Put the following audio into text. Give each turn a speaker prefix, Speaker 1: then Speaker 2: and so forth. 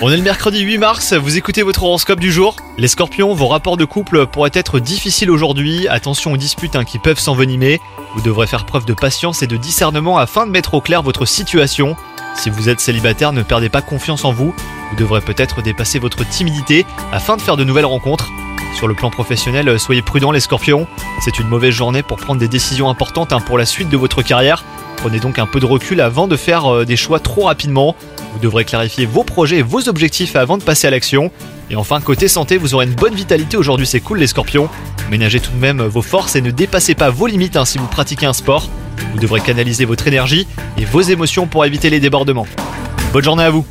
Speaker 1: On est le mercredi 8 mars, vous écoutez votre horoscope du jour. Les scorpions, vos rapports de couple pourraient être difficiles aujourd'hui. Attention aux disputes hein, qui peuvent s'envenimer. Vous devrez faire preuve de patience et de discernement afin de mettre au clair votre situation. Si vous êtes célibataire, ne perdez pas confiance en vous. Vous devrez peut-être dépasser votre timidité afin de faire de nouvelles rencontres. Sur le plan professionnel, soyez prudents les scorpions. C'est une mauvaise journée pour prendre des décisions importantes hein, pour la suite de votre carrière. Prenez donc un peu de recul avant de faire euh, des choix trop rapidement. Vous devrez clarifier vos projets et vos objectifs avant de passer à l'action. Et enfin, côté santé, vous aurez une bonne vitalité aujourd'hui, c'est cool les scorpions. Ménagez tout de même vos forces et ne dépassez pas vos limites hein, si vous pratiquez un sport. Vous devrez canaliser votre énergie et vos émotions pour éviter les débordements. Bonne journée à vous